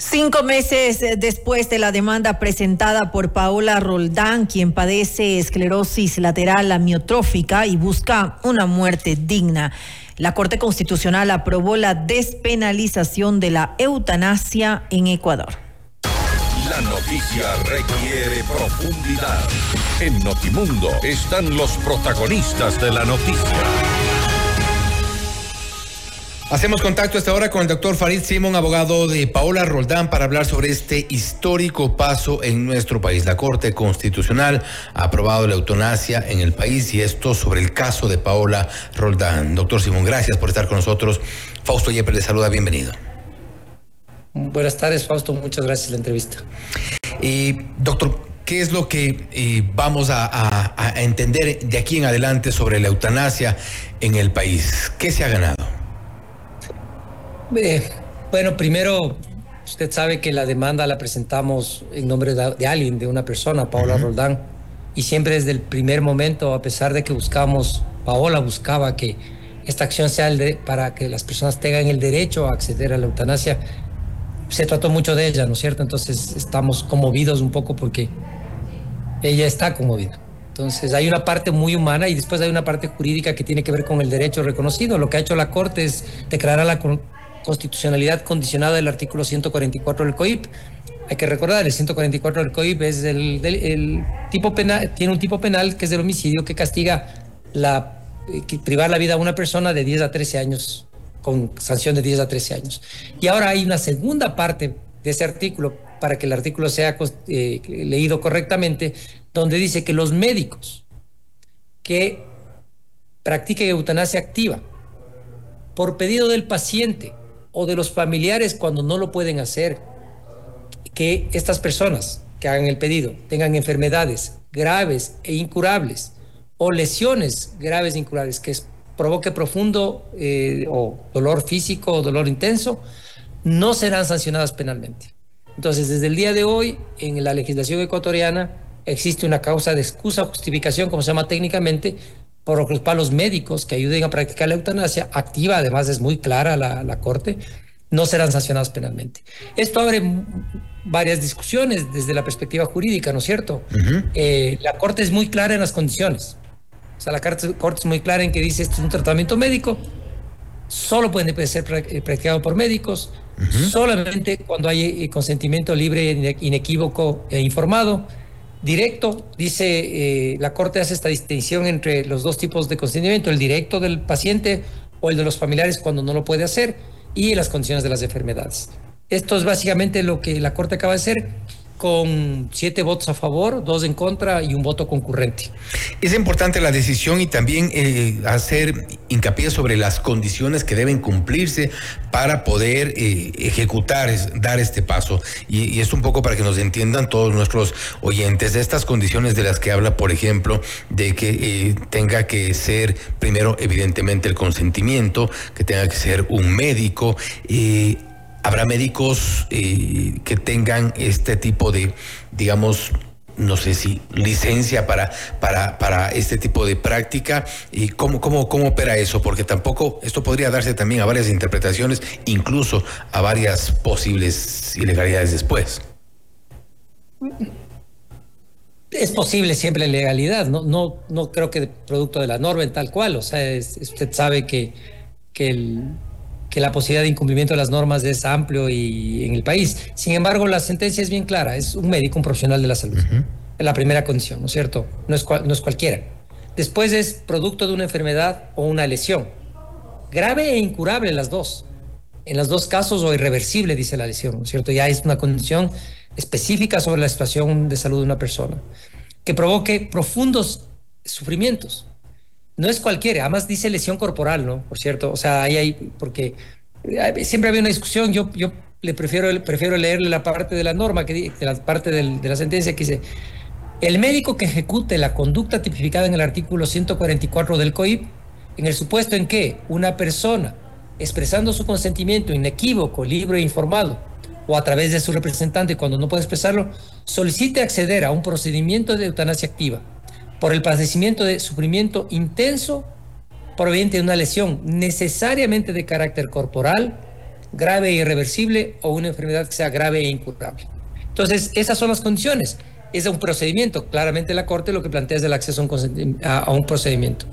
Cinco meses después de la demanda presentada por Paola Roldán, quien padece esclerosis lateral amiotrófica y busca una muerte digna, la Corte Constitucional aprobó la despenalización de la eutanasia en Ecuador. La noticia requiere profundidad. En Notimundo están los protagonistas de la noticia. Hacemos contacto esta hora con el doctor Farid Simón, abogado de Paola Roldán, para hablar sobre este histórico paso en nuestro país. La Corte Constitucional ha aprobado la eutanasia en el país y esto sobre el caso de Paola Roldán. Doctor Simón, gracias por estar con nosotros. Fausto Yepes le saluda, bienvenido. Buenas tardes, Fausto. Muchas gracias por la entrevista. Y, doctor, ¿Qué es lo que eh, vamos a, a entender de aquí en adelante sobre la eutanasia en el país? ¿Qué se ha ganado? Eh, bueno, primero, usted sabe que la demanda la presentamos en nombre de, alguien, de una persona, Paola Roldán, y siempre desde el primer momento, a pesar de que buscamos, Paola buscaba que esta acción sea el de, para que las personas tengan el derecho a acceder a la eutanasia, se trató mucho de ella, ¿no es cierto? Entonces estamos conmovidos un poco porque ella está conmovida. Entonces hay una parte muy humana y después hay una parte jurídica que tiene que ver con el derecho reconocido. Lo que ha hecho la Corte es declarar la constitucionalidad condicionada del artículo 144 del COIP. Hay que recordar, el 144 del COIP es el, tipo penal, tiene un tipo penal que es del homicidio que castiga la, eh, privar la vida a una persona de 10 a 13 años, con sanción de 10 a 13 años. Y ahora hay una segunda parte de ese artículo, para que el artículo sea eh, leído correctamente, donde dice que los médicos que practiquen eutanasia activa por pedido del paciente o de los familiares cuando no lo pueden hacer, que estas personas que hagan el pedido tengan enfermedades graves e incurables o lesiones graves e incurables que provoque profundo eh, o dolor físico o dolor intenso, no serán sancionadas penalmente. Entonces, desde el día de hoy, en la legislación ecuatoriana, existe una causa de excusa o justificación, como se llama técnicamente, por los palos médicos que ayuden a practicar la eutanasia activa, además es muy clara la, Corte, no serán sancionados penalmente. Esto abre varias discusiones desde la perspectiva jurídica, ¿no es cierto? Eh, la Corte es muy clara en las condiciones. O sea, la Corte es muy clara en que dice esto es un tratamiento médico, solo puede ser eh, practicado por médicos, solamente cuando hay eh, consentimiento libre, inequívoco e informado, Directo, dice, eh, la Corte hace esta distinción entre los dos tipos de consentimiento, el directo del paciente o el de los familiares cuando no lo puede hacer y las condiciones de las enfermedades. Esto es básicamente lo que la Corte acaba de hacer con siete votos a favor, dos en contra y un voto concurrente. Es importante la decisión y también eh, hacer hincapié sobre las condiciones que deben cumplirse para poder eh, ejecutar, dar este paso. Y, es un poco para que nos entiendan todos nuestros oyentes estas condiciones de las que habla, por ejemplo, de que eh, tenga que ser primero evidentemente el consentimiento, que tenga que ser un médico. ¿Habrá médicos eh, que tengan este tipo de, digamos, no sé si licencia para, para, para este tipo de práctica. Y cómo, cómo, cómo opera eso, porque tampoco esto podría darse también a varias interpretaciones, incluso a varias posibles ilegalidades después. Es posible siempre la ilegalidad, no, no, no creo que producto de la norma en tal cual, o sea, usted sabe que, que el, que la posibilidad de incumplimiento de las normas es amplio y en el país. Sin embargo, la sentencia es bien clara, es un médico, un profesional de la salud. Es la primera condición, ¿no es cierto? No es, no es cualquiera. Después es producto de una enfermedad o una lesión. Grave e incurable las dos. En los dos casos o irreversible, dice la lesión, ¿no es cierto? Ya es una condición específica sobre la situación de salud de una persona. Que provoque profundos sufrimientos no es cualquiera, además dice lesión corporal, ¿no? Por cierto, o sea, ahí hay, porque eh, siempre había una discusión, yo, yo le prefiero, prefiero leerle la parte de la norma, que, de la parte de la sentencia que dice, el médico que ejecute la conducta tipificada en el artículo 144 del COIP, en el supuesto en que una persona, expresando su consentimiento inequívoco, libre e informado, o a través de su representante cuando no puede expresarlo, solicite acceder a un procedimiento de eutanasia activa por el padecimiento de sufrimiento intenso proveniente de una lesión necesariamente de carácter corporal, grave e irreversible o una enfermedad que sea grave e incurable. Entonces, esas son las condiciones. Es un procedimiento. Claramente la Corte lo que plantea es el acceso a un procedimiento.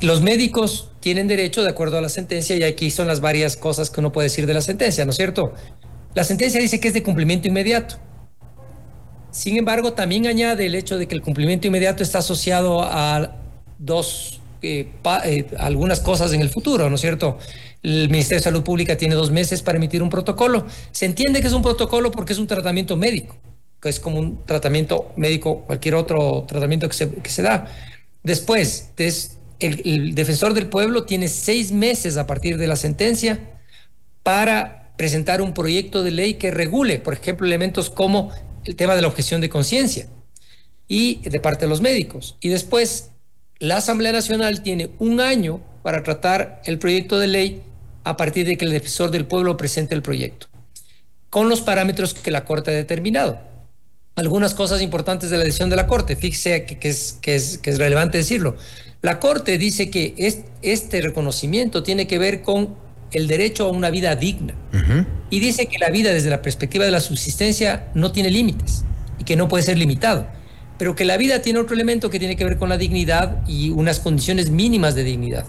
Los médicos tienen derecho, de acuerdo a la sentencia, y aquí son las varias cosas que uno puede decir de la sentencia, ¿no es cierto? La sentencia dice que es de cumplimiento inmediato. Sin embargo, también añade el hecho de que el cumplimiento inmediato está asociado a dos, eh, eh, algunas cosas en el futuro, ¿no es cierto? El Ministerio de Salud Pública tiene dos meses para emitir un protocolo. Se entiende que es un protocolo porque es un tratamiento médico, que es como un tratamiento médico, cualquier otro tratamiento que se, da. Después, el defensor del pueblo tiene seis meses a partir de la sentencia para presentar un proyecto de ley que regule, por ejemplo, elementos como el tema de la objeción de conciencia y de parte de los médicos. Y después, la Asamblea Nacional tiene un año para tratar el proyecto de ley a partir de que el defensor del pueblo presente el proyecto, con los parámetros que la Corte ha determinado. Algunas cosas importantes de la decisión de la Corte, fíjese que, es, que, es, que es relevante decirlo. La Corte dice que este reconocimiento tiene que ver con el derecho a una vida digna. Y dice que la vida desde la perspectiva de la subsistencia no tiene límites y que no puede ser limitado, pero que la vida tiene otro elemento que tiene que ver con la dignidad y unas condiciones mínimas de dignidad.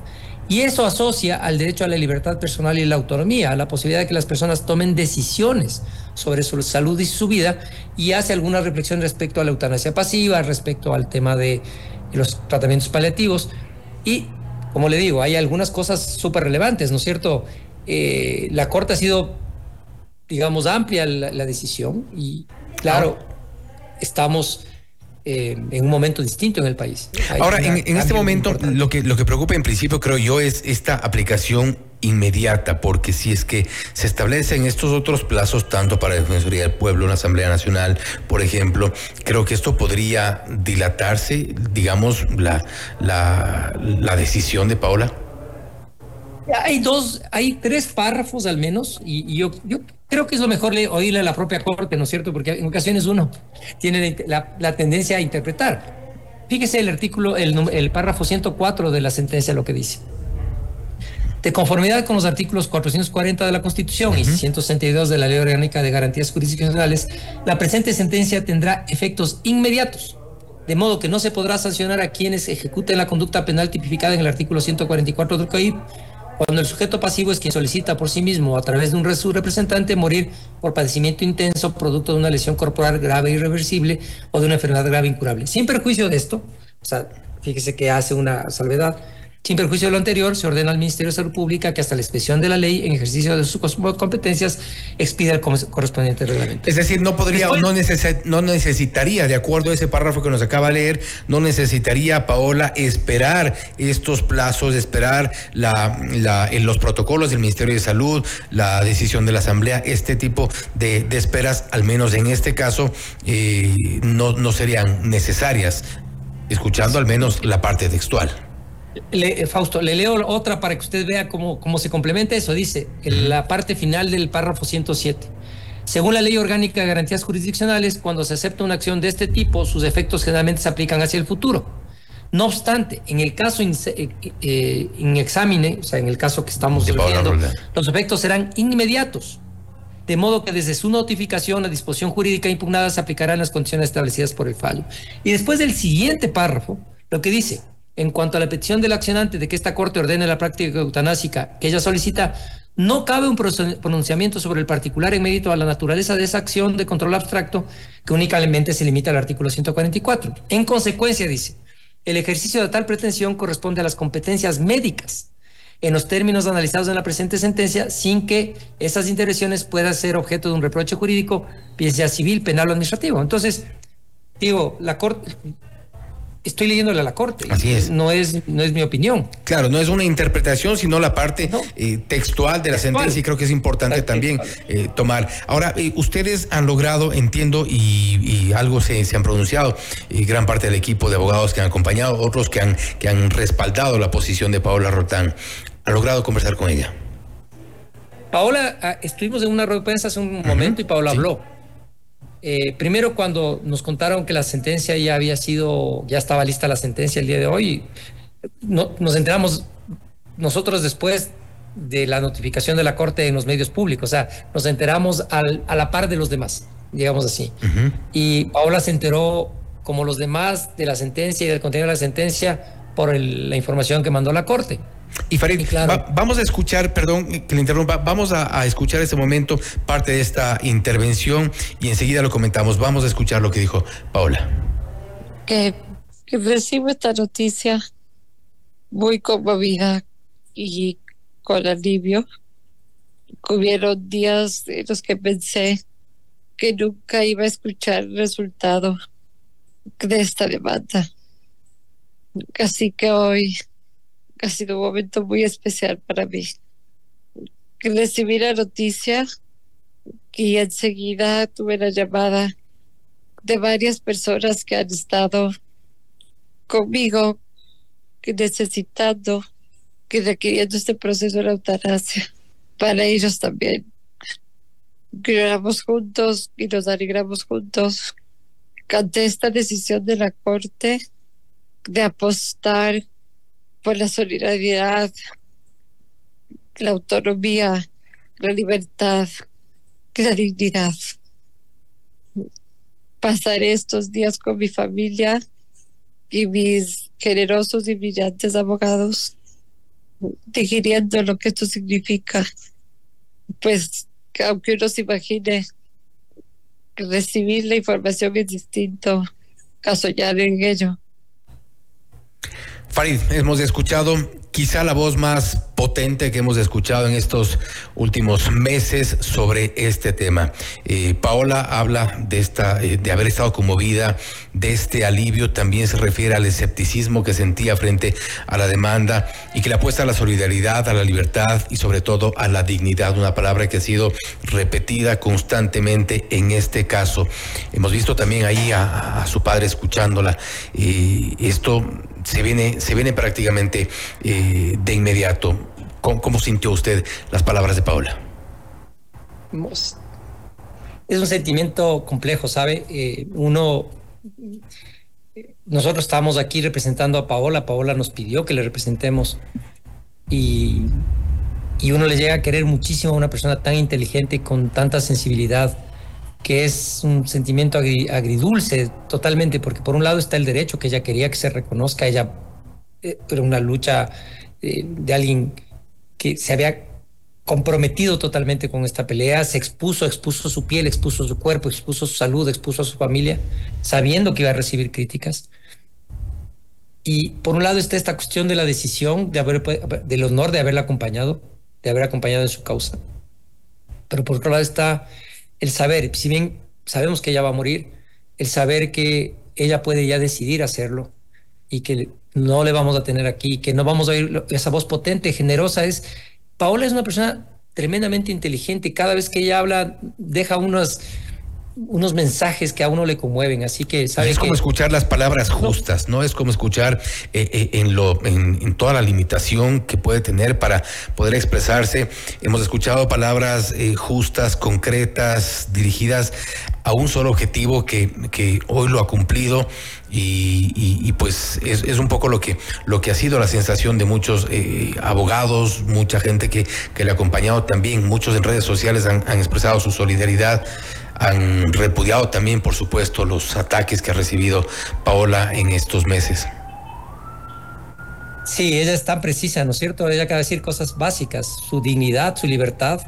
Y eso asocia al derecho a la libertad personal y la autonomía, a la posibilidad de que las personas tomen decisiones sobre su salud y su vida y hace alguna reflexión respecto a la eutanasia pasiva, respecto al tema de los tratamientos paliativos. Y como le digo, hay algunas cosas súper relevantes, ¿no es cierto? Eh, la Corte ha sido, digamos, amplia la, decisión y, claro, estamos eh, en un momento distinto en el país. Ahora, en, este momento, lo que, lo que preocupa en principio, creo yo, es esta aplicación inmediata, porque si es que se establecen estos otros plazos, tanto para la Defensoría del Pueblo, la Asamblea Nacional, por ejemplo, creo que esto podría dilatarse, digamos, la, la, decisión de Paula. Hay dos, hay tres párrafos al menos, y, yo, creo que es lo mejor oírle a la propia Corte, ¿no es cierto? Porque en ocasiones uno tiene la, la tendencia a interpretar. Fíjese el artículo, el, el párrafo 104 de la sentencia, lo que dice. De conformidad con los artículos 440 de la Constitución y 162 de la Ley Orgánica de Garantías Jurisdiccionales, la presente sentencia tendrá efectos inmediatos, de modo que no se podrá sancionar a quienes ejecuten la conducta penal tipificada en el artículo 144 del COIP cuando el sujeto pasivo es quien solicita por sí mismo o a través de un su representante morir por padecimiento intenso producto de una lesión corporal grave e irreversible o de una enfermedad grave incurable. Sin perjuicio de esto, o sea, fíjese que hace una salvedad, sin perjuicio de lo anterior, se ordena al Ministerio de Salud Pública que hasta la expresión de la ley, en ejercicio de sus competencias, expida el correspondiente reglamento. Es decir, no podría o no, no necesitaría, de acuerdo a ese párrafo que nos acaba de leer, no necesitaría, Paola, esperar estos plazos, esperar la, la, en los protocolos del Ministerio de Salud, la decisión de la Asamblea, este tipo de, esperas, al menos en este caso, eh, no, no serían necesarias, escuchando al menos la parte textual. Le, Fausto, le leo otra para que usted vea cómo, cómo se complementa eso. Dice, en la parte final del párrafo 107. Según la Ley Orgánica de Garantías Jurisdiccionales, cuando se acepta una acción de este tipo, sus efectos generalmente se aplican hacia el futuro. No obstante, en el caso in, eh, eh, examine, o sea, en el caso que estamos viendo, los efectos serán inmediatos. De modo que desde su notificación, la disposición jurídica impugnada se aplicarán las condiciones establecidas por el fallo. Y después del siguiente párrafo, lo que dice, en cuanto a la petición del accionante de que esta Corte ordene la práctica eutanásica que ella solicita, no cabe un pronunciamiento sobre el particular en mérito a la naturaleza de esa acción de control abstracto que únicamente se limita al artículo 144. En consecuencia, dice, el ejercicio de tal pretensión corresponde a las competencias médicas en los términos analizados en la presente sentencia, sin que esas intervenciones puedan ser objeto de un reproche jurídico, bien sea civil, penal o administrativo. Entonces, digo, la Corte, estoy leyéndole a la corte. Así es. No es, no es mi opinión. Claro, no es una interpretación, sino la parte eh, textual de la sentencia y creo que es importante también eh, tomar. Ahora, eh, ustedes han logrado, entiendo, y, algo se, han pronunciado, gran parte del equipo de abogados que han acompañado, otros que han, que han respaldado la posición de Paola Rotán, ¿han logrado conversar con ella? Paola, ah, estuvimos en una rueda de prensa hace un momento y Paola habló eh, primero, cuando nos contaron que la sentencia ya había sido, ya estaba lista la sentencia el día de hoy, no, nos enteramos nosotros después de la notificación de la Corte en los medios públicos, o sea, nos enteramos a la par de los demás, digamos así. Y Paola se enteró, como los demás, de la sentencia y del contenido de la sentencia por la información que mandó la Corte. Y Farid, vamos a escuchar, perdón que le interrumpa, vamos a, a, escuchar ese momento, parte de esta intervención, y enseguida lo comentamos. Vamos a escuchar lo que dijo Paola. Que, que recibo esta noticia muy conmovida y con alivio. Hubieron días en los que pensé que nunca iba a escuchar el resultado de esta demanda. Así que hoy ha sido un momento muy especial para mí. Recibí la noticia y enseguida tuve la llamada de varias personas que han estado conmigo necesitando, que requiriendo este proceso de eutanasia. Para ellos también. Lloramos juntos y nos alegramos juntos ante esta decisión de la Corte de apostar por la solidaridad, la autonomía, la libertad, la dignidad. Pasaré estos días con mi familia y mis generosos y brillantes abogados, digiriendo lo que esto significa. Pues, aunque uno se imagine recibir la información es distinto a soñar en ello. Farid, hemos escuchado quizá la voz más potente que hemos escuchado en estos últimos meses sobre este tema. Eh, Paola habla de esta, eh, de haber estado conmovida, de este alivio, también se refiere al escepticismo que sentía frente a la demanda y que le apuesta a la solidaridad, a la libertad y sobre todo a la dignidad, una palabra que ha sido repetida constantemente en este caso. Hemos visto también ahí a, su padre escuchándola. y esto se viene, se viene prácticamente eh, de inmediato. ¿Cómo, sintió usted las palabras de Paola? Es un sentimiento complejo, ¿sabe? Eh, uno, nosotros estábamos aquí representando a Paola, Paola nos pidió que le representemos y, y uno le llega a querer muchísimo a una persona tan inteligente, con tanta sensibilidad, que es un sentimiento agridulce totalmente, porque por un lado está el derecho que ella quería que se reconozca, ella eh, era una lucha eh, de alguien que se había comprometido totalmente con esta pelea, se expuso, expuso su piel, expuso su cuerpo, expuso su salud, expuso a su familia, sabiendo que iba a recibir críticas. Y por un lado está esta cuestión de la decisión, de haber, del honor de haberla acompañado, de haber acompañado en su causa. Pero por otro lado está el saber, si bien sabemos que ella va a morir, el saber que ella puede ya decidir hacerlo y que no le vamos a tener aquí, que no vamos a oír esa voz potente, generosa. Es Paola es una persona tremendamente inteligente. Cada vez que ella habla, deja unos unos mensajes que a uno le conmueven, así que ¿sabes? es como escuchar las palabras justas, no, es como escuchar eh, eh, en lo en, toda la limitación que puede tener para poder expresarse. Hemos escuchado palabras eh, justas, concretas, dirigidas a un solo objetivo que, que hoy lo ha cumplido y, pues es, es, un poco lo que, lo que ha sido la sensación de muchos abogados, mucha gente que, que le ha acompañado también, muchos en redes sociales han, han expresado su solidaridad han repudiado también, por supuesto, los ataques que ha recibido Paola en estos meses. Sí, ella es tan precisa, ¿no es cierto? Ella acaba de decir cosas básicas, su dignidad, su libertad.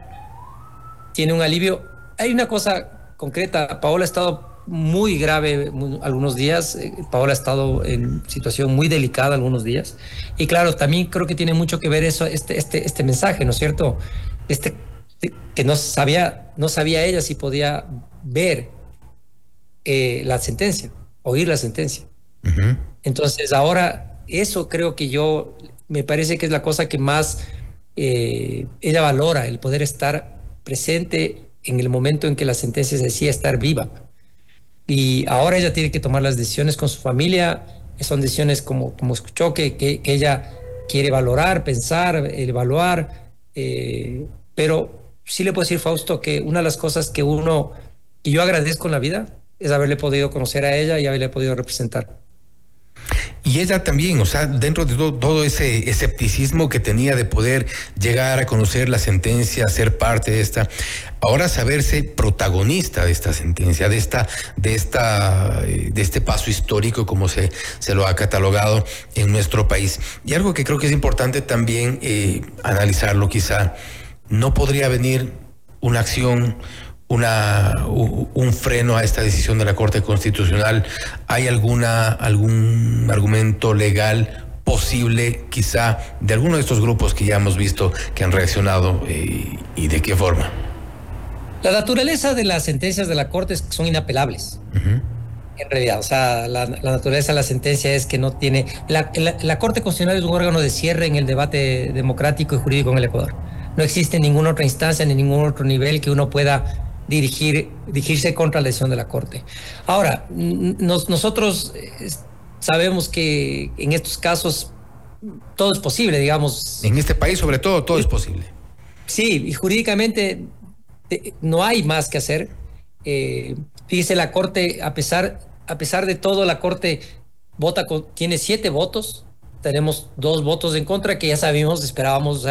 Tiene un alivio. Hay una cosa concreta, Paola ha estado muy grave algunos días, eh, Paola ha estado en situación muy delicada algunos días. Y claro, también creo que tiene mucho que ver eso, este, este, este mensaje, ¿no es cierto? Este que no sabía, no sabía ella si podía ver eh, la sentencia, oír la sentencia. Entonces ahora eso creo que yo, me parece que es la cosa que más eh, ella valora, el poder estar presente en el momento en que la sentencia se decía estar viva. Y ahora ella tiene que tomar las decisiones con su familia, son decisiones como, como escuchó, que, que, ella quiere valorar, pensar, evaluar, eh, pero sí le puedo decir, Fausto, que una de las cosas que uno, y yo agradezco en la vida, es haberle podido conocer a ella y haberle podido representar. Y ella también, o sea, dentro de todo, ese escepticismo que tenía de poder llegar a conocer la sentencia, ser parte de esta, ahora saberse protagonista de esta sentencia, de esta, de esta, eh, de este paso histórico como se, se lo ha catalogado en nuestro país. Y algo que creo que es importante también eh, analizarlo quizá, no podría venir una acción una, un freno a esta decisión de la Corte Constitucional? ¿Hay alguna, algún argumento legal posible quizá de alguno de estos grupos que ya hemos visto que han reaccionado eh, y de qué forma? La naturaleza de las sentencias de la Corte es que son inapelables. En realidad, o sea, la, naturaleza de la sentencia es que no tiene... La, la Corte Constitucional es un órgano de cierre en el debate democrático y jurídico en el Ecuador. No existe ninguna otra instancia ni ningún otro nivel que uno pueda dirigir, dirigirse contra la decisión de la Corte. Ahora, nosotros eh, sabemos que en estos casos todo es posible, digamos. En este país, sobre todo, todo es posible. Sí, y jurídicamente no hay más que hacer. Eh, fíjese, la Corte, a pesar, a pesar de todo, la Corte vota tiene siete votos tenemos dos votos en contra que ya sabíamos, esperábamos,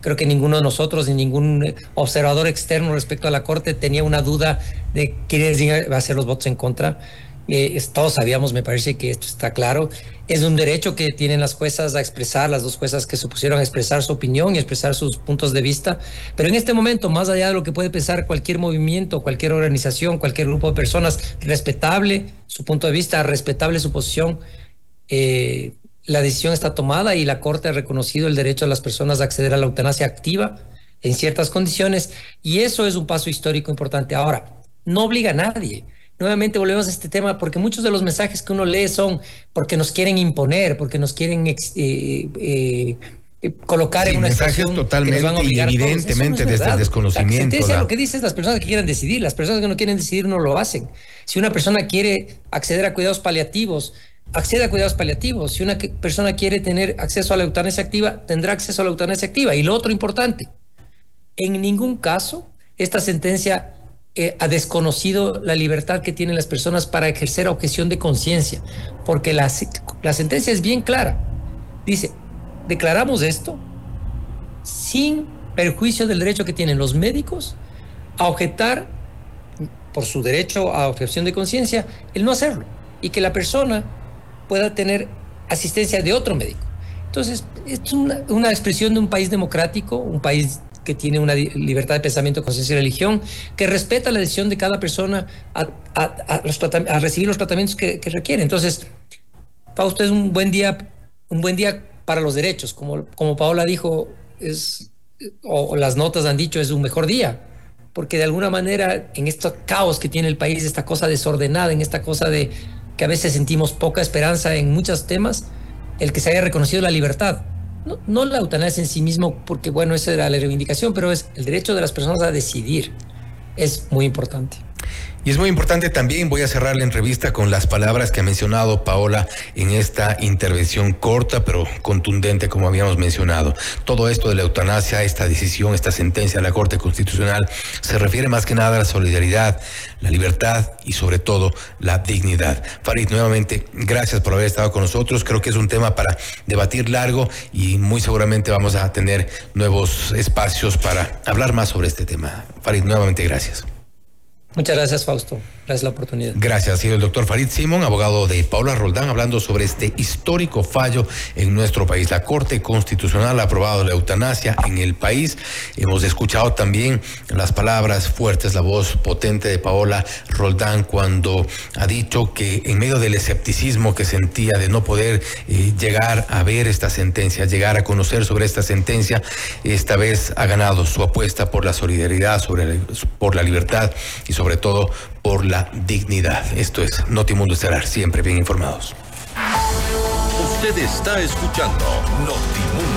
creo que ninguno de nosotros ni ningún observador externo respecto a la Corte tenía una duda de quiénes iban a ser los votos en contra. Eh, todos sabíamos, me parece que esto está claro. Es un derecho que tienen las juezas a expresar, las dos juezas que se pusieron a expresar su opinión y expresar sus puntos de vista. Pero en este momento, más allá de lo que puede pensar cualquier movimiento, cualquier organización, cualquier grupo de personas, respetable su punto de vista, respetable su posición, eh, la decisión está tomada y la Corte ha reconocido el derecho de las personas a acceder a la eutanasia activa en ciertas condiciones y eso es un paso histórico importante. Ahora, no obliga a nadie. Nuevamente volvemos a este tema porque muchos de los mensajes que uno lee son porque nos quieren imponer, porque nos quieren eh, eh, colocar en una situación totalmente y evidentemente desde el desconocimiento. La lo que dice es las personas que quieran decidir, las personas que no quieren decidir no lo hacen. Si una persona quiere acceder a cuidados paliativos, accede a cuidados paliativos. Si una persona quiere tener acceso a la eutanasia activa, tendrá acceso a la eutanasia activa. Y lo otro importante, en ningún caso esta sentencia eh, ha desconocido la libertad que tienen las personas para ejercer objeción de conciencia, porque la, la sentencia es bien clara. Dice, declaramos esto sin perjuicio del derecho que tienen los médicos a objetar por su derecho a objeción de conciencia el no hacerlo y que la persona pueda tener asistencia de otro médico. Entonces, es una, expresión de un país democrático, un país que tiene una libertad de pensamiento, conciencia y religión, que respeta la decisión de cada persona a, recibir los tratamientos que, requiere. Entonces, Fausto, es un buen día, un buen día para los derechos. Como, como Paola dijo, es, o, las notas han dicho, es un mejor día. Porque de alguna manera, en este caos que tiene el país, esta cosa desordenada, en esta cosa de que a veces sentimos poca esperanza en muchos temas, el que se haya reconocido la libertad. No, no la eutanasia en sí mismo, porque bueno, esa era la reivindicación, pero es el derecho de las personas a decidir. Es muy importante. Y es muy importante también, voy a cerrar la entrevista con las palabras que ha mencionado Paola en esta intervención corta pero contundente, como habíamos mencionado. Todo esto de la eutanasia, esta decisión, esta sentencia de la Corte Constitucional, se refiere más que nada a la solidaridad, la libertad y sobre todo la dignidad. Farid, nuevamente, gracias por haber estado con nosotros. Creo que es un tema para debatir largo y muy seguramente vamos a tener nuevos espacios para hablar más sobre este tema. Farid, nuevamente gracias. Muchas gracias, Fausto. Gracias la oportunidad. Gracias. Ha sido el doctor Farid Simón, abogado de Paula Roldán, hablando sobre este histórico fallo en nuestro país. La Corte Constitucional ha aprobado la eutanasia en el país. Hemos escuchado también las palabras fuertes, la voz potente de Paola Roldán cuando ha dicho que en medio del escepticismo que sentía de no poder eh, llegar a ver esta sentencia, llegar a conocer sobre esta sentencia, esta vez ha ganado su apuesta por la solidaridad, sobre por la libertad y sobre todo por la dignidad. Esto es Notimundo Estelar, siempre bien informados. Usted está escuchando Notimundo